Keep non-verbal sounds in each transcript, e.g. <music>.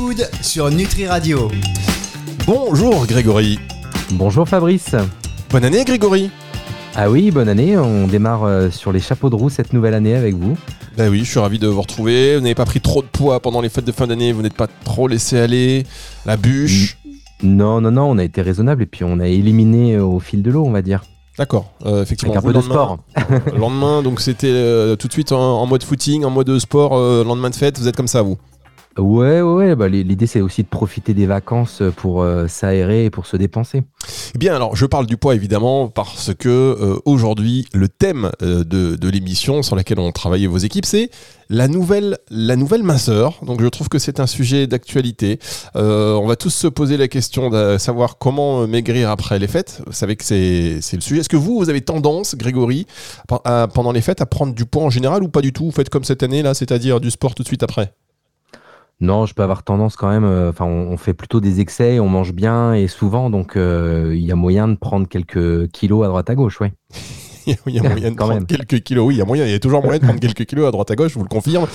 Food sur Nutri Radio. Bonjour Grégory. Bonjour Fabrice. Bonne année Grégory. Ah oui, bonne année. On démarre euh, sur les chapeaux de roue cette nouvelle année avec vous. Ben oui, je suis ravi de vous retrouver. Vous n'avez pas pris trop de poids pendant les fêtes de fin d'année, vous n'êtes pas trop laissé aller. La bûche. Non, non, non, on a été raisonnable et puis on a éliminé euh, au fil de l'eau, on va dire. D'accord, euh, effectivement. Avec un peu de sport. Le lendemain, donc c'était euh, tout de suite en, en mode footing, en mode sport, euh, lendemain de fête, vous êtes comme ça vous Ouais, ouais, bah, l'idée c'est aussi de profiter des vacances pour euh, s'aérer et pour se dépenser. Bien, alors je parle du poids évidemment parce que euh, aujourd'hui le thème euh, de, de l'émission sur laquelle ont travaillé vos équipes, c'est la nouvelle, la nouvelle minceur. Donc je trouve que c'est un sujet d'actualité. On va tous se poser la question de savoir comment maigrir après les fêtes. Vous savez que c'est le sujet. Est-ce que vous, vous avez tendance, Grégory, pendant les fêtes, à prendre du poids en général ou pas du tout? Vous faites comme cette année là, c'est-à-dire du sport tout de suite après? Non, je peux avoir tendance quand même, euh, enfin on, on fait plutôt des excès, on mange bien et souvent, donc euh, il y a moyen de prendre quelques kilos à droite à gauche, ouais. <laughs> Il y a moyen de Quand prendre même. quelques kilos. Oui, il y a moyen. Il y a toujours moyen de prendre quelques kilos à droite à gauche, je vous le confirme.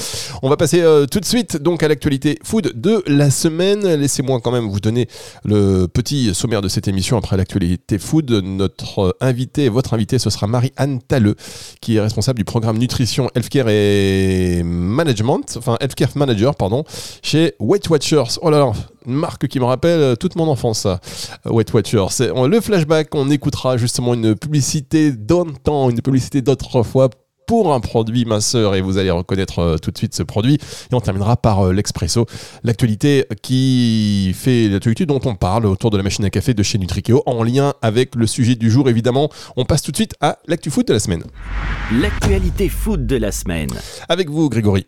On va passer euh, tout de suite donc à l'actualité food de la semaine. Laissez-moi quand même vous donner le petit sommaire de cette émission après l'actualité food. Notre euh, invité, votre invité, ce sera Marie-Anne Talleux, qui est responsable du programme nutrition, healthcare et management, enfin healthcare manager, pardon, chez Weight Watchers. Oh là là, une marque qui me rappelle euh, toute mon enfance, ça. Weight Watchers. C'est- Le flashback, on écoutera justement une publicité d'un temps, une publicité d'autrefois pour un produit minceur et vous allez reconnaître euh, tout de suite ce produit et on terminera par euh, l'expresso l'actualité qui fait l'actualité dont on parle autour de la machine à café de chez Nutrikeo en lien avec le sujet du jour évidemment on passe tout de suite à l'actu foot de la semaine L'actualité foot de la semaine. avec vous Grégory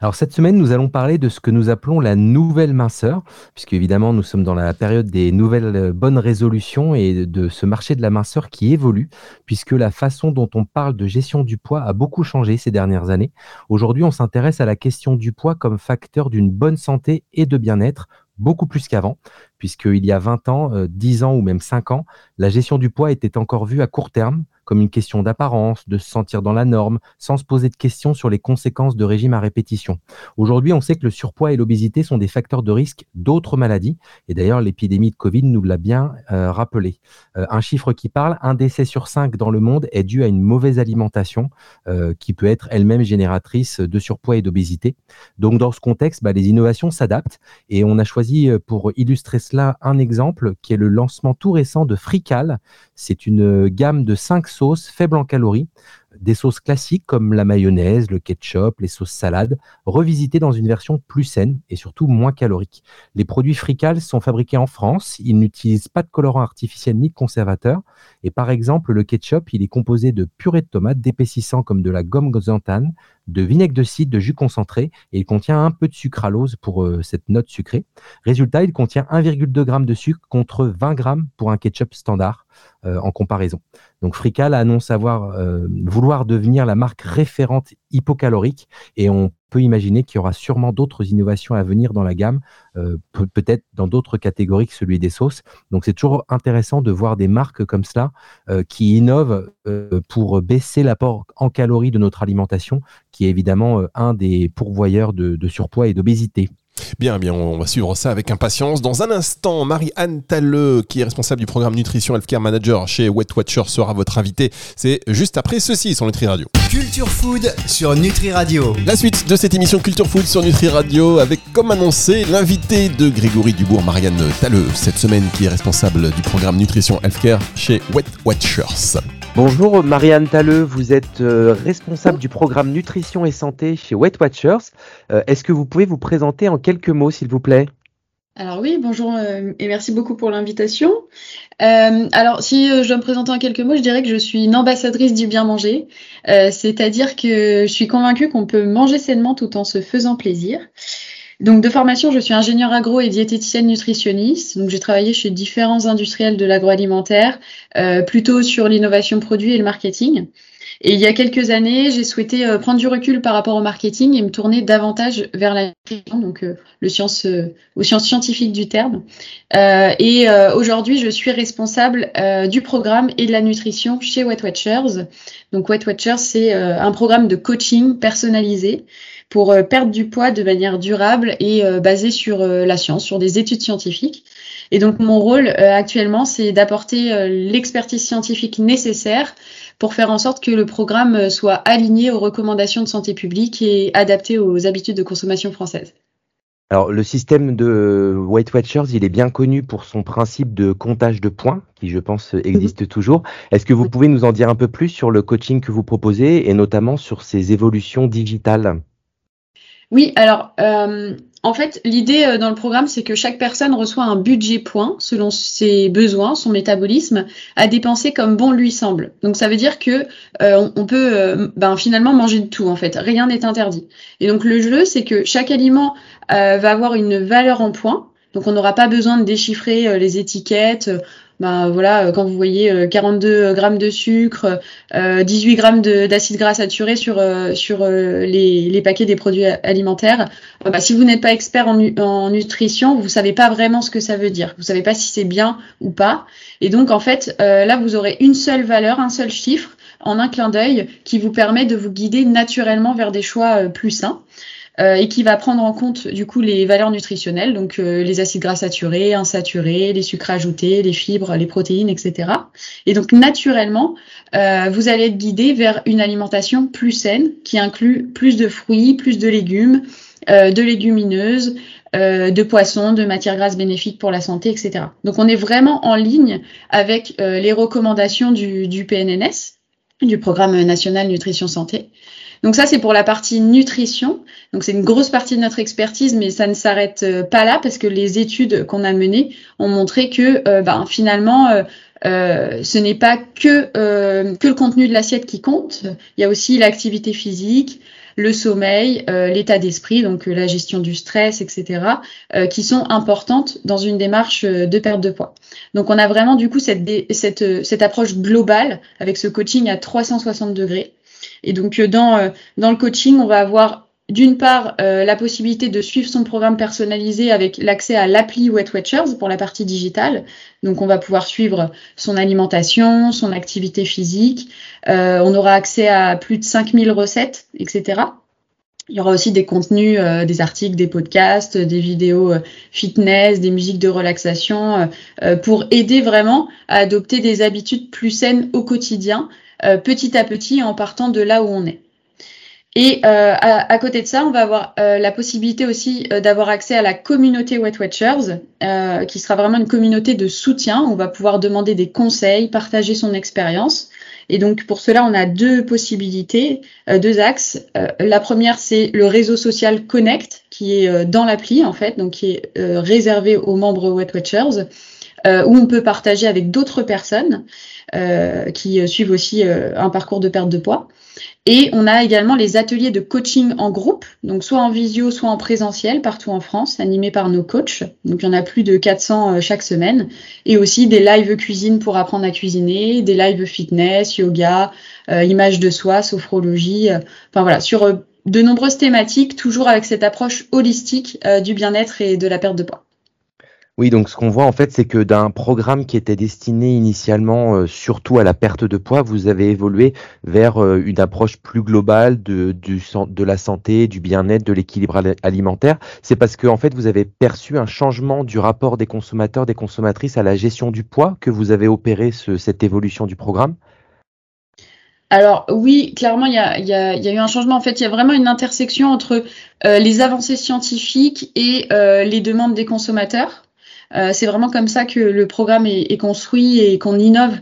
Alors cette semaine, nous allons parler de ce que nous appelons la nouvelle minceur, puisque évidemment nous sommes dans la période des nouvelles euh, bonnes résolutions et de ce marché de la minceur qui évolue, puisque la façon dont on parle de gestion du poids a beaucoup changé ces dernières années. Aujourd'hui, on s'intéresse à la question du poids comme facteur d'une bonne santé et de bien-être, beaucoup plus qu'avant, puisqu'il y a 20 ans, euh, 10 ans ou même 5 ans, la gestion du poids était encore vue à court terme, comme une question d'apparence, de se sentir dans la norme, sans se poser de questions sur les conséquences de régime à répétition. Aujourd'hui, on sait que le surpoids et l'obésité sont des facteurs de risque d'autres maladies. Et d'ailleurs, l'épidémie de Covid nous l'a bien euh, rappelé. Euh, un chiffre qui parle, un décès sur cinq dans le monde est dû à une mauvaise alimentation euh, qui peut être elle-même génératrice de surpoids et d'obésité. Donc, dans ce contexte, bah, les innovations s'adaptent. Et on a choisi pour illustrer cela un exemple qui est le lancement tout récent de Frical. C'est une gamme de cinq sauces faibles en calories des sauces classiques comme la mayonnaise, le ketchup, les sauces salades, revisitées dans une version plus saine et surtout moins calorique. Les produits Frical sont fabriqués en France, ils n'utilisent pas de colorant artificiel ni de conservateur. Et par exemple, le ketchup, il est composé de purée de tomates, d'épaississants comme de la gomme xanthane, de vinaigre de cidre, de jus concentré, et il contient un peu de sucralose pour euh, cette note sucrée. Résultat, il contient 1,2 g de sucre contre 20 g pour un ketchup standard euh, en comparaison. Donc Frical annonce avoir euh, vouloir devenir la marque référente hypocalorique et on peut imaginer qu'il y aura sûrement d'autres innovations à venir dans la gamme, euh, pe- peut-être dans d'autres catégories que celui des sauces. Donc c'est toujours intéressant de voir des marques comme cela euh, qui innovent euh, pour baisser l'apport en calories de notre alimentation, qui est évidemment un des pourvoyeurs de surpoids et d'obésité. Bien, bien, on va suivre ça avec impatience. Dans un instant, Marie-Anne Talleux, qui est responsable du programme Nutrition Healthcare Manager chez Wet Watcher, sera votre invitée. C'est juste après ceci sur Nutri Radio. Culture Food sur Nutri Radio. La suite de cette émission Culture Food sur Nutri Radio avec, comme annoncé, l'invité de Grégory Dubourg, Marianne Talleux, cette semaine qui est responsable du programme Nutrition Healthcare chez Wet Watchers. Bonjour Marianne Talleux, vous êtes euh, responsable du programme Nutrition et Santé chez Weight Watchers. Euh, Est-ce que vous pouvez vous présenter en quelques mots s'il vous plaît? Alors oui, bonjour euh, et merci beaucoup pour l'invitation. Alors si je dois me présenter en quelques mots, je dirais que je suis une ambassadrice du bien manger, c'est-à-dire que je suis convaincue qu'on peut manger sainement tout en se faisant plaisir. Donc de formation, je suis ingénieure agro et diététicienne nutritionniste. Donc j'ai travaillé chez différents industriels de l'agroalimentaire, euh, plutôt sur l'innovation produit et le marketing. Et il y a quelques années, j'ai souhaité prendre du recul par rapport au marketing et me tourner davantage vers la nutrition, donc le science, aux sciences scientifiques du terme. et aujourd'hui, je suis responsable du programme et de la nutrition chez Wet Watchers. Donc Wet Watchers, c'est un programme de coaching personnalisé pour euh, perdre du poids de manière durable et euh, basée sur euh, la science, sur des études scientifiques. Et donc mon rôle actuellement, c'est d'apporter l'expertise scientifique nécessaire pour faire en sorte que le programme soit aligné aux recommandations de santé publique et adapté aux habitudes de consommation françaises. Alors, le système de Weight Watchers, il est bien connu pour son principe de comptage de points, qui, je pense, existe mhm. toujours. Est-ce que vous pouvez nous en dire un peu plus sur le coaching que vous proposez et notamment sur ses évolutions digitales? Oui, alors euh, en fait, l'idée euh, dans le programme, c'est que chaque personne reçoit un budget point selon ses besoins, son métabolisme, à dépenser comme bon lui semble. Donc ça veut dire que euh, on, peut ben, finalement manger de tout en fait, rien n'est interdit. Et donc le jeu, c'est que chaque aliment va avoir une valeur en points. Donc on n'aura pas besoin de déchiffrer les étiquettes ben voilà, euh, quand vous voyez 42 euh, grammes de sucre, 18 euh, grammes d'acide gras saturé sur, sur les, les, paquets des produits alimentaires, bah, si vous n'êtes pas expert en, en, nutrition, vous savez pas vraiment ce que ça veut dire. Vous savez pas si c'est bien ou pas. Et donc en fait, là vous aurez une seule valeur, un seul chiffre en un clin d'œil qui vous permet de vous guider naturellement vers des choix plus sains. Euh, et qui va prendre en compte du coup les valeurs nutritionnelles, donc euh, les acides gras saturés, insaturés, les sucres ajoutés, les fibres, les protéines, etc. Et donc naturellement, euh, vous allez être guidé vers une alimentation plus saine qui inclut plus de fruits, plus de légumes, de légumineuses, de poissons, de matières grasses bénéfiques pour la santé, etc. Donc on est vraiment en ligne avec les recommandations du, du PNNS, du Programme national nutrition santé. Donc ça, c'est pour la partie nutrition. Donc c'est une grosse partie de notre expertise, mais ça ne s'arrête euh, pas là parce que les études qu'on a menées ont montré que euh, ben, finalement, euh, ce n'est pas que, le contenu de l'assiette qui compte. Il y a aussi l'activité physique, le sommeil, l'état d'esprit, donc la gestion du stress, etc., qui sont importantes dans une démarche de perte de poids. Donc on a vraiment du coup cette, cette, cette approche globale avec ce coaching à 360 degrés et donc euh, dans, euh, dans le coaching, on va avoir d'une part euh, la possibilité de suivre son programme personnalisé avec l'accès à l'appli Wet Watchers pour la partie digitale. Donc on va pouvoir suivre son alimentation, son activité physique. on aura accès à plus de 5000 recettes, etc. Il y aura aussi des contenus, des articles, des podcasts, des vidéos fitness, des musiques de relaxation, pour aider vraiment à adopter des habitudes plus saines au quotidien euh, petit à petit en partant de là où on est. Et euh, à, côté de ça, on va avoir euh, la possibilité aussi d'avoir accès à la communauté Wet Watchers, qui sera vraiment une communauté de soutien. On va pouvoir demander des conseils, partager son expérience. Et donc pour cela, on a deux possibilités, deux axes. la première, c'est le réseau social Connect, qui est dans l'appli en fait, donc qui est réservé aux membres Wet Watchers, où on peut partager avec d'autres personnes. Euh, qui euh, suivent aussi euh, un parcours de perte de poids. Et on a également les ateliers de coaching en groupe, donc soit en visio, soit en présentiel partout en France, animés par nos coachs. Donc il y en a plus de 400 chaque semaine. Et aussi des lives cuisine pour apprendre à cuisiner, des lives fitness, yoga, image de soi, sophrologie. enfin voilà, sur de nombreuses thématiques, toujours avec cette approche holistique du bien-être et de la perte de poids. Oui, donc ce qu'on voit en fait, c'est que d'un programme qui était destiné initialement euh, surtout à la perte de poids, vous avez évolué vers euh, une approche plus globale de, du, de la santé, du bien-être, de l'équilibre alimentaire. C'est parce que en fait, vous avez perçu un changement du rapport des consommateurs, des consommatrices à la gestion du poids que vous avez opéré ce, cette évolution du programme? Alors oui, clairement, il y a, y, a, y a, eu un changement. En fait, il y a vraiment une intersection entre euh, les avancées scientifiques et les demandes des consommateurs. Euh, c'est vraiment comme ça que le programme est, construit et qu'on innove,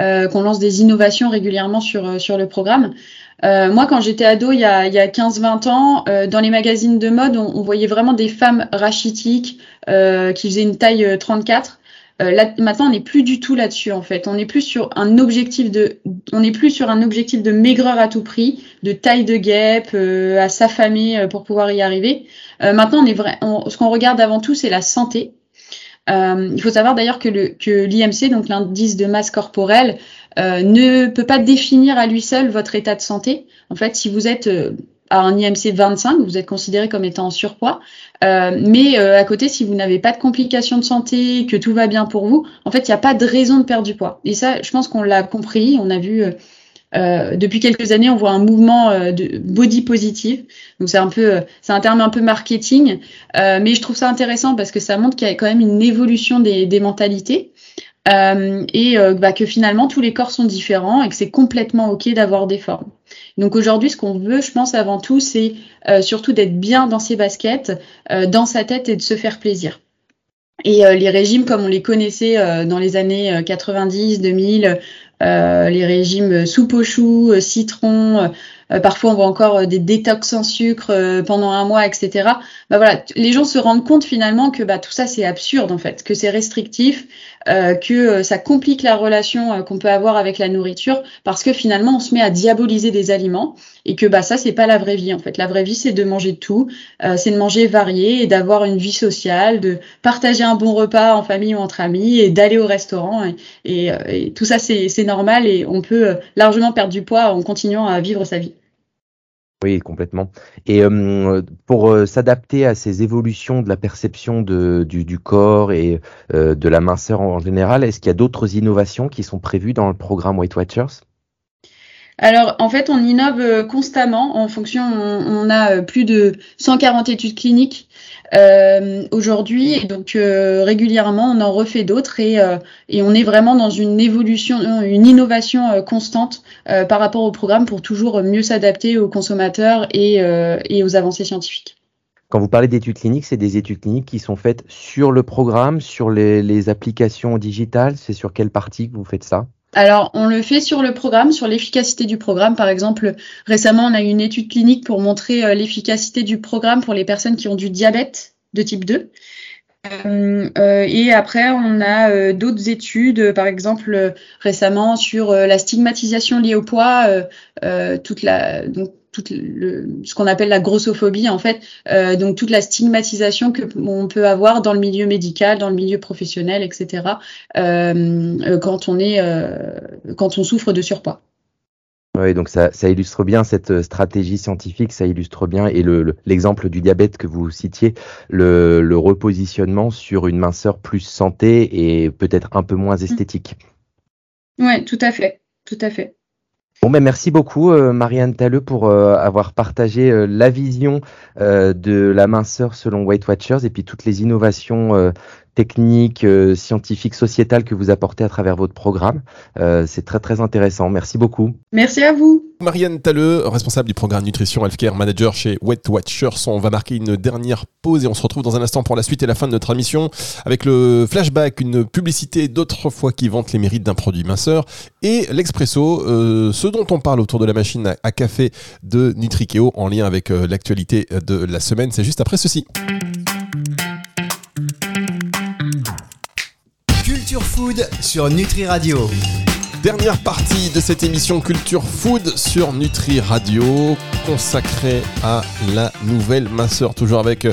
euh, qu'on lance des innovations régulièrement sur, euh, sur le programme. moi, quand j'étais ado, il y a, a 15-20 ans, dans les magazines de mode, on, voyait vraiment des femmes rachitiques qui faisaient une taille 34. Là, maintenant, on n'est plus du tout là-dessus en fait. On n'est plus sur un objectif de, on plus sur un objectif de maigreur à tout prix, de taille de guêpe, à s'affamer pour pouvoir y arriver. maintenant, on est vrai, ce qu'on regarde avant tout, c'est la santé. Euh, il faut savoir d'ailleurs que le que l'IMC, donc l'indice de masse corporelle, euh, ne peut pas définir à lui seul votre état de santé. En fait, si vous êtes euh, à un IMC 25, vous êtes considéré comme étant en surpoids. Euh, mais euh, à côté, si vous n'avez pas de complications de santé, que tout va bien pour vous, en fait, il n'y a pas de raison de perdre du poids. Et ça, je pense qu'on l'a compris. On a vu euh, depuis quelques années, on voit un mouvement de body positive. Donc c'est un peu, c'est un terme un peu marketing, mais je trouve ça intéressant parce que ça montre qu'il y a quand même une évolution des, des mentalités. Euh, et euh, bah, que finalement tous les corps sont différents et que c'est complètement ok d'avoir des formes. Donc aujourd'hui, ce qu'on veut, je pense avant tout, c'est euh, surtout d'être bien dans ses baskets, dans sa tête et de se faire plaisir. Et les régimes comme on les connaissait dans les années 90, 2000, les régimes soupe aux choux, citron, parfois on voit encore des détox sans sucre pendant un mois, etc. Bah voilà, les gens se rendent compte finalement que bah, tout ça c'est absurde en fait, que c'est restrictif, euh, que euh, ça complique la relation euh, qu'on peut avoir avec la nourriture parce que finalement on se met à diaboliser des aliments et que bah ça c'est pas la vraie vie en fait. La vraie vie c'est de manger tout, c'est de manger varié et d'avoir une vie sociale, de partager un bon repas en famille ou entre amis et d'aller au restaurant et, et tout ça c'est normal et on peut largement perdre du poids en continuant à vivre sa vie. Oui, complètement. Et pour s'adapter à ces évolutions de la perception de, du, du, corps et de la minceur en, général, est-ce qu'il y a d'autres innovations qui sont prévues dans le programme Weight Watchers? Alors, en fait, on innove constamment en fonction, on, a plus de 140 études cliniques euh, aujourd'hui. Et donc euh, régulièrement, on en refait d'autres et, euh, on est vraiment dans une évolution, une innovation constante par rapport au programme pour toujours mieux s'adapter aux consommateurs et, et aux avancées scientifiques. Quand vous parlez d'études cliniques, c'est des études cliniques qui sont faites sur le programme, sur les, les applications digitales. C'est sur quelle partie que vous faites ça? Alors, on le fait sur le programme, sur l'efficacité du programme. Par exemple, récemment, on a eu une étude clinique pour montrer euh, l'efficacité du programme pour les personnes qui ont du diabète de type 2. Euh, euh, et après, on a d'autres études, par exemple récemment sur la stigmatisation liée au poids, toute la, donc toute le, ce qu'on appelle la grossophobie en fait, euh, donc toute la stigmatisation que on peut avoir dans le milieu médical, dans le milieu professionnel, etc. Euh, euh, quand on est, euh, quand on souffre de surpoids. Oui, donc ça, ça, illustre bien cette stratégie scientifique, ça illustre bien, et l'exemple le, du diabète que vous citiez, le, le, repositionnement sur une minceur plus santé et peut-être un peu moins esthétique. Oui, tout à fait, tout à fait. Bon, ben merci beaucoup, euh, Marianne Talleux, pour euh, avoir partagé euh, la vision de la minceur selon Weight Watchers et puis toutes les innovations techniques, scientifiques, sociétales que vous apportez à travers votre programme. C'est très, très intéressant. Merci beaucoup. Merci à vous. Marianne Talleux, responsable du programme Nutrition Healthcare Manager chez Weight Watchers. On va marquer une dernière pause et on se retrouve dans un instant pour la suite et la fin de notre émission avec le flashback, une publicité d'autres fois qui vante les mérites d'un produit minceur et l'expresso, euh, ce dont on parle autour de la machine à café de Nutrikeo en lien avec euh, l'actualité de la semaine. C'est juste après ceci. Food sur Nutri Radio. Dernière partie de cette émission Culture Food sur Nutri Radio, consacrée à la nouvelle minceur, toujours avec euh,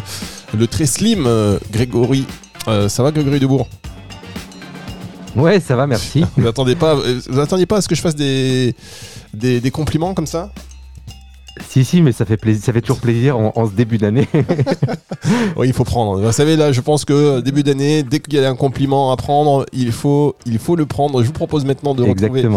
le très slim euh, Grégory. Euh, ça va Grégory Debourg? Ouais, ça va, merci. <laughs> vous n'attendiez pas, vous pas à ce que je fasse des, des compliments comme ça? Si, si, mais ça fait, plaisir, ça fait toujours plaisir en, ce début d'année. <laughs> oui, il faut prendre. Vous savez, là, je pense que euh, début d'année, dès qu'il y a un compliment à prendre, il faut, il faut le prendre. Je vous propose maintenant de retrouver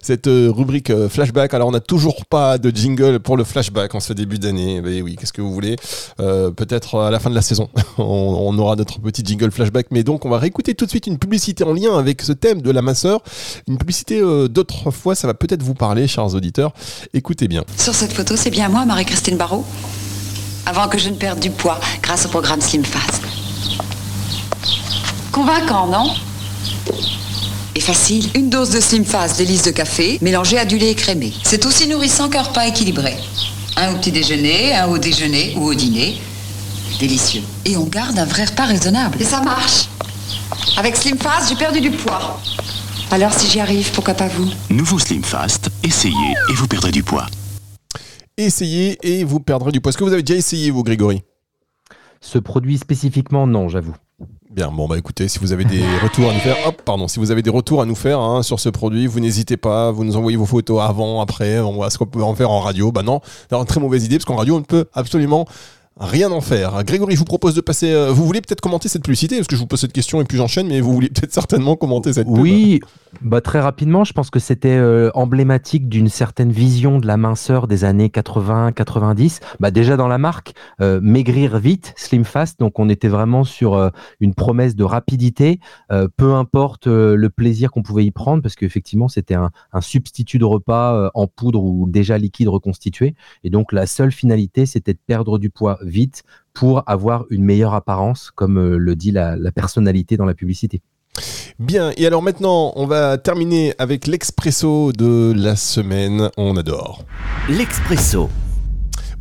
cette euh, rubrique euh, flashback. Alors, on n'a toujours pas de jingle pour le flashback en ce début d'année. Mais oui, qu'est-ce que vous voulez? Peut-être à la fin de la saison, <laughs> on, aura notre petit jingle flashback. Mais donc, on va réécouter tout de suite une publicité en lien avec ce thème de la masseur. Une publicité d'autres fois, ça va peut-être vous parler, chers auditeurs. Écoutez bien. Sur cette photo, c'est bien moi, Marie-Christine Barrault Avant que je ne perde du poids grâce au programme Slim Fast. Convaincant, non? Et facile. Une dose de Slim Fast délice de café, mélangée à du lait écrémé. C'est aussi nourrissant qu'un repas équilibré. Un au petit déjeuner, un au déjeuner ou au dîner. Délicieux. Et on garde un vrai repas raisonnable. Et ça marche. Avec Slim Fast, j'ai perdu du poids. Alors si j'y arrive, pourquoi pas vous? Nouveau Slim Fast, essayez et vous perdrez du poids essayez et vous perdrez du poids. Est-ce que vous avez déjà essayé, vous, Grégory? Ce produit spécifiquement, non, j'avoue. Bien, bon bah écoutez, si vous avez des <laughs> retours à nous faire, hop, pardon, si vous avez des retours à nous faire hein, sur ce produit, vous n'hésitez pas, vous nous envoyez vos photos avant, après, on voit ce qu'on peut en faire en radio. Bah non, c'est une très mauvaise idée parce qu'en radio on ne peut absolument rien en faire. Grégory, je vous propose de passer. euh, vous voulez peut-être commenter cette publicité parce que je vous pose cette question et puis j'enchaîne, mais vous voulez peut-être certainement commenter cette. pub. Oui, bah très rapidement, je pense que c'était euh, emblématique d'une certaine vision de la minceur des années 80-90. Bah déjà dans la marque, euh, maigrir vite, slim fast, donc on était vraiment sur une promesse de rapidité, peu importe le plaisir qu'on pouvait y prendre, parce qu'effectivement c'était un, un substitut de repas en poudre ou déjà liquide reconstitué, et donc la seule finalité c'était de perdre du poids vite pour avoir une meilleure apparence, comme euh, le dit la- la personnalité dans la publicité. Bien, et alors maintenant, on va terminer avec l'expresso de la semaine. On adore. L'expresso.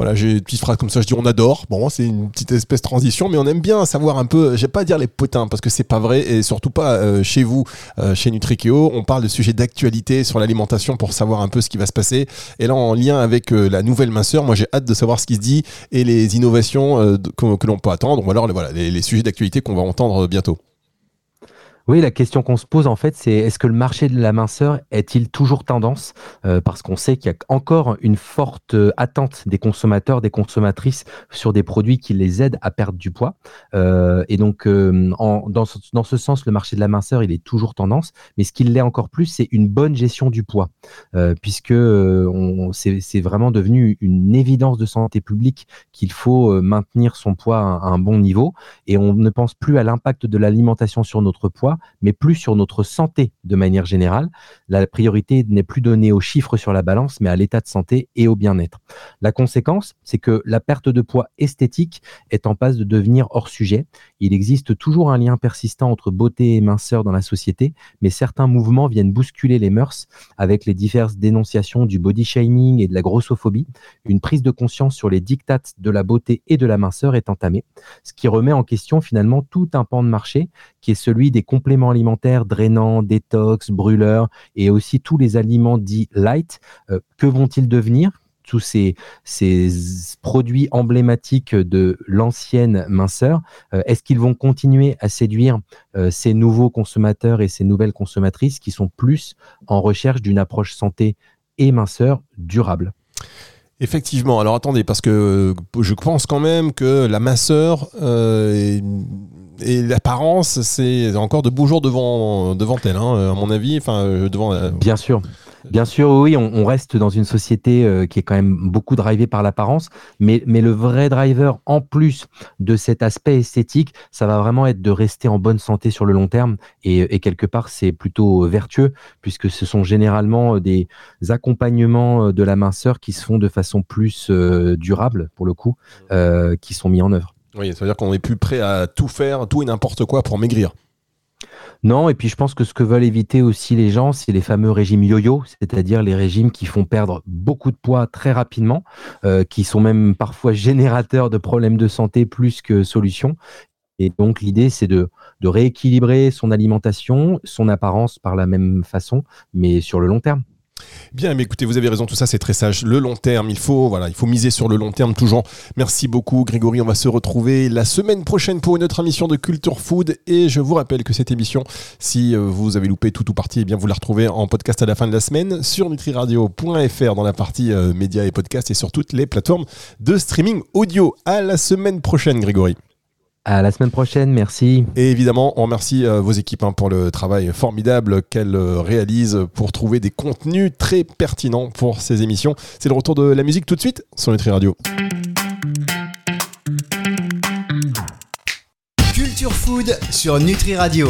Voilà, j'ai une petite phrase comme ça, je dis on adore. Bon, c'est une petite espèce transition, mais on aime bien savoir un peu, vais pas dire les potins, parce que c'est pas vrai, et surtout pas euh, chez vous, euh, chez Nutrikeo. On parle de sujets d'actualité sur l'alimentation pour savoir un peu ce qui va se passer. Et là, en lien avec euh, la nouvelle minceur, moi j'ai hâte de savoir ce qui se dit et les innovations que, l'on peut attendre, ou alors voilà, les sujets d'actualité qu'on va entendre bientôt. Oui, la question qu'on se pose en fait, c'est est-ce que le marché de la minceur est-il toujours tendance? Euh, Parce qu'on sait qu'il y a encore une forte euh, attente des consommateurs, des consommatrices sur des produits qui les aident à perdre du poids. Euh, et donc, dans, ce, sens, le marché de la minceur, il est toujours tendance. Mais ce qui l'est encore plus, c'est une bonne gestion du poids, puisque c'est vraiment devenu une évidence de santé publique qu'il faut maintenir son poids à un bon niveau et on ne pense plus à l'impact de l'alimentation sur notre poids, mais plus sur notre santé de manière générale. La priorité n'est plus donnée aux chiffres sur la balance, mais à l'état de santé et au bien-être. La conséquence, c'est que la perte de poids esthétique est en passe de devenir hors sujet. Il existe toujours un lien persistant entre beauté et minceur dans la société, mais certains mouvements viennent bousculer les mœurs avec les diverses dénonciations du body shaming et de la grossophobie. Une prise de conscience sur les dictates de la beauté et de la minceur est entamée ce qui remet en question finalement tout un pan de marché qui est celui des compléments alimentaires drainants, détox, brûleurs et aussi tous les aliments dits light. Euh, que vont-ils devenir? Tous ces, produits emblématiques de l'ancienne minceur, euh, est-ce qu'ils vont continuer à séduire euh, ces nouveaux consommateurs et ces nouvelles consommatrices qui sont plus en recherche d'une approche santé et minceur durable? Effectivement. Alors attendez, parce que euh, je pense quand même que la minceur euh, et, l'apparence, c'est encore de beaux jours devant, devant elle, hein, à mon avis. Euh, Bien sûr. Bien sûr, oui, on, reste dans une société euh, qui est quand même beaucoup drivée par l'apparence, mais, mais le vrai driver, en plus de cet aspect esthétique, ça va vraiment être de rester en bonne santé sur le long terme. Et, quelque part, c'est plutôt vertueux, puisque ce sont généralement des accompagnements euh, de la minceur qui se font de façon plus euh, durable, pour le coup, euh, qui sont mis en œuvre. Oui, ça veut dire qu'on est plus prêt à tout faire, tout et n'importe quoi pour maigrir. Non, et puis je pense que ce que veulent éviter aussi les gens, c'est les fameux régimes yo-yo, c'est-à-dire les régimes qui font perdre beaucoup de poids très rapidement, euh, qui sont même parfois générateurs de problèmes de santé plus que solutions. Et donc l'idée, c'est de, de rééquilibrer son alimentation, son apparence par la même façon, mais sur le long terme. Bien, mais écoutez, vous avez raison, tout ça c'est très sage. Le long terme, il faut, voilà, il faut miser sur le long terme toujours. Merci beaucoup, Grégory. On va se retrouver la semaine prochaine pour une autre émission de Culture Food. Et je vous rappelle que cette émission, si euh, vous avez loupé tout ou partie, eh bien vous la retrouvez en podcast à la fin de la semaine sur nutriradio.fr dans la partie euh, médias et podcasts et sur toutes les plateformes de streaming audio. À la semaine prochaine, Grégory. À la semaine prochaine, merci. Et évidemment, on remercie euh, vos équipes hein, pour le travail formidable qu'elles euh, réalisent pour trouver des contenus très pertinents pour ces émissions. C'est le retour de la musique tout de suite sur Nutri Radio. Culture Food sur Nutri Radio.